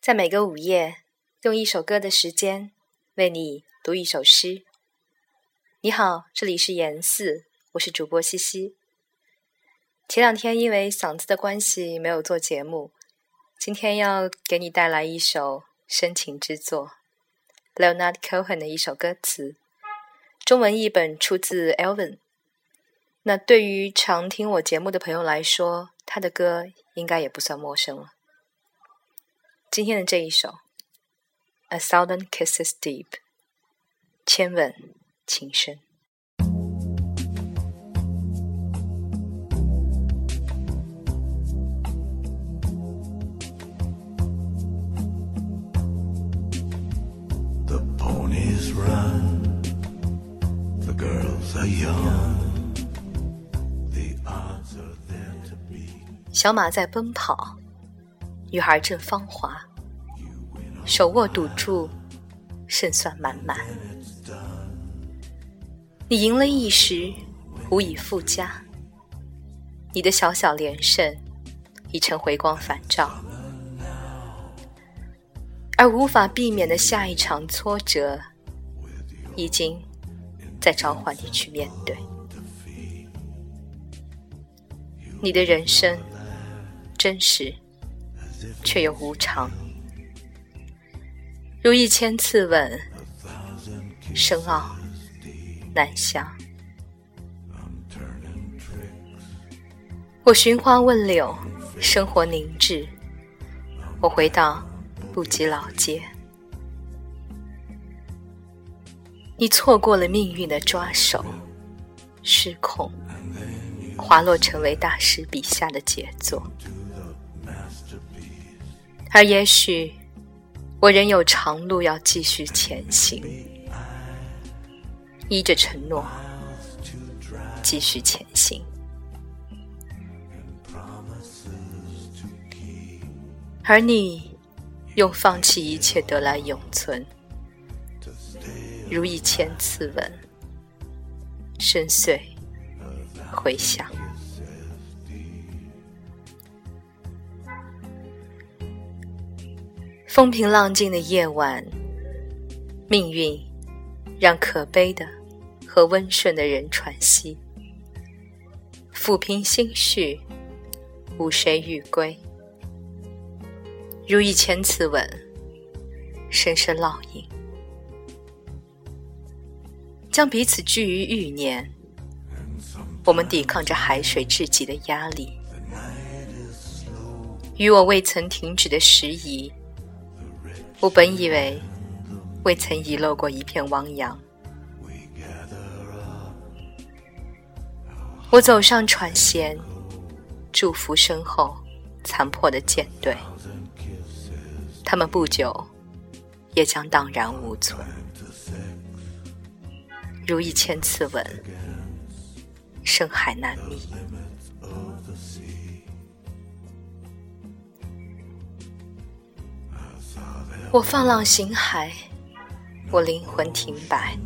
在每个午夜，用一首歌的时间为你读一首诗。你好，这里是言四，我是主播西西。前两天因为嗓子的关系没有做节目，今天要给你带来一首深情之作，Leonard Cohen 的一首歌词，中文译本出自 Elvin。那对于常听我节目的朋友来说，他的歌应该也不算陌生了。今天的这一首《A Thousand Kisses Deep》，千吻情深。The ponies run, the girls are young. The odds are there to be. 小马在奔跑，女孩正芳华，手握赌注，胜算满满。你赢了一时，无以复加。你的小小连胜，已成回光返照，而无法避免的下一场挫折，已经在召唤你去面对。你的人生真实，却又无常，如一千次吻，深奥难详。我寻花问柳，生活凝滞，我回到不及老街。你错过了命运的抓手，失控，滑落成为大师笔下的杰作。而也许，我仍有长路要继续前行，依着承诺，继续前行。而你，用放弃一切得来永存，如一千次吻，深邃回响。风平浪静的夜晚，命运让可悲的和温顺的人喘息，抚平心绪，无谁欲归。如一千次吻，深深烙印，将彼此拒于欲念。我们抵抗着海水至极的压力，与我未曾停止的时移。我本以为未曾遗漏过一片汪洋，我走上船舷，祝福身后残破的舰队，他们不久也将荡然无存，如一千次吻，深海难觅。我放浪形骸，我灵魂停摆，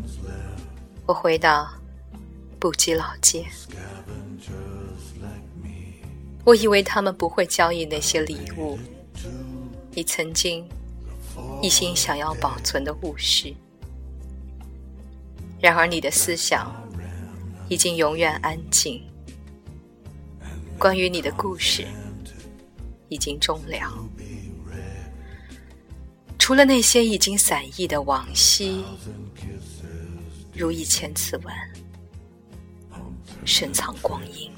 我回到不羁老街。我以为他们不会交易那些礼物，你曾经一心想要保存的物事。然而你的思想已经永远安静，关于你的故事已经终了。除了那些已经散佚的往昔，如一千次吻，深藏光阴。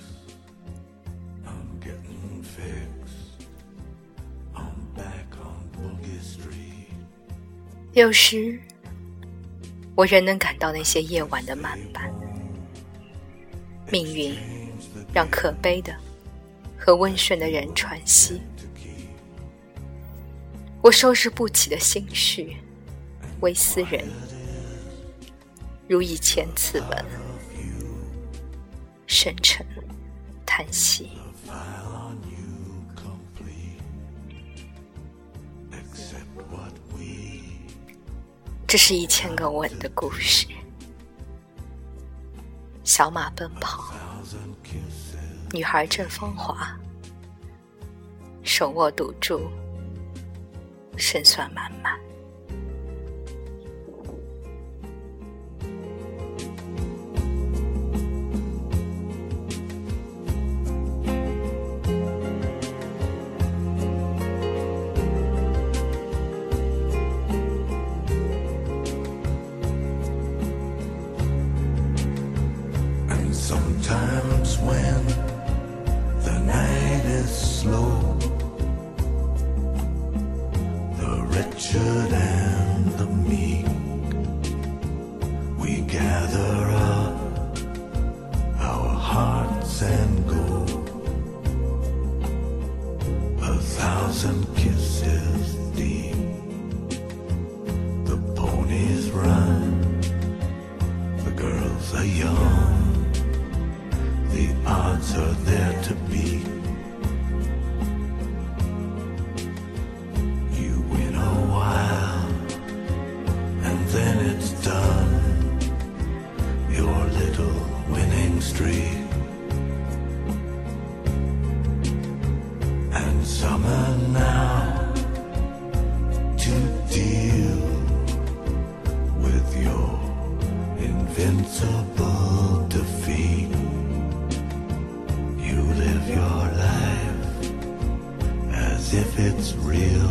有时，我仍能感到那些夜晚的慢板。命运让可悲的和温顺的人喘息。我收拾不起的心绪，微思人，如一千次吻，深沉叹息。这是一千个吻的故事。小马奔跑，女孩正芳华，手握赌注。胜算满满。injured and the meek. We gather up our hearts and go A thousand kisses deep. it's real.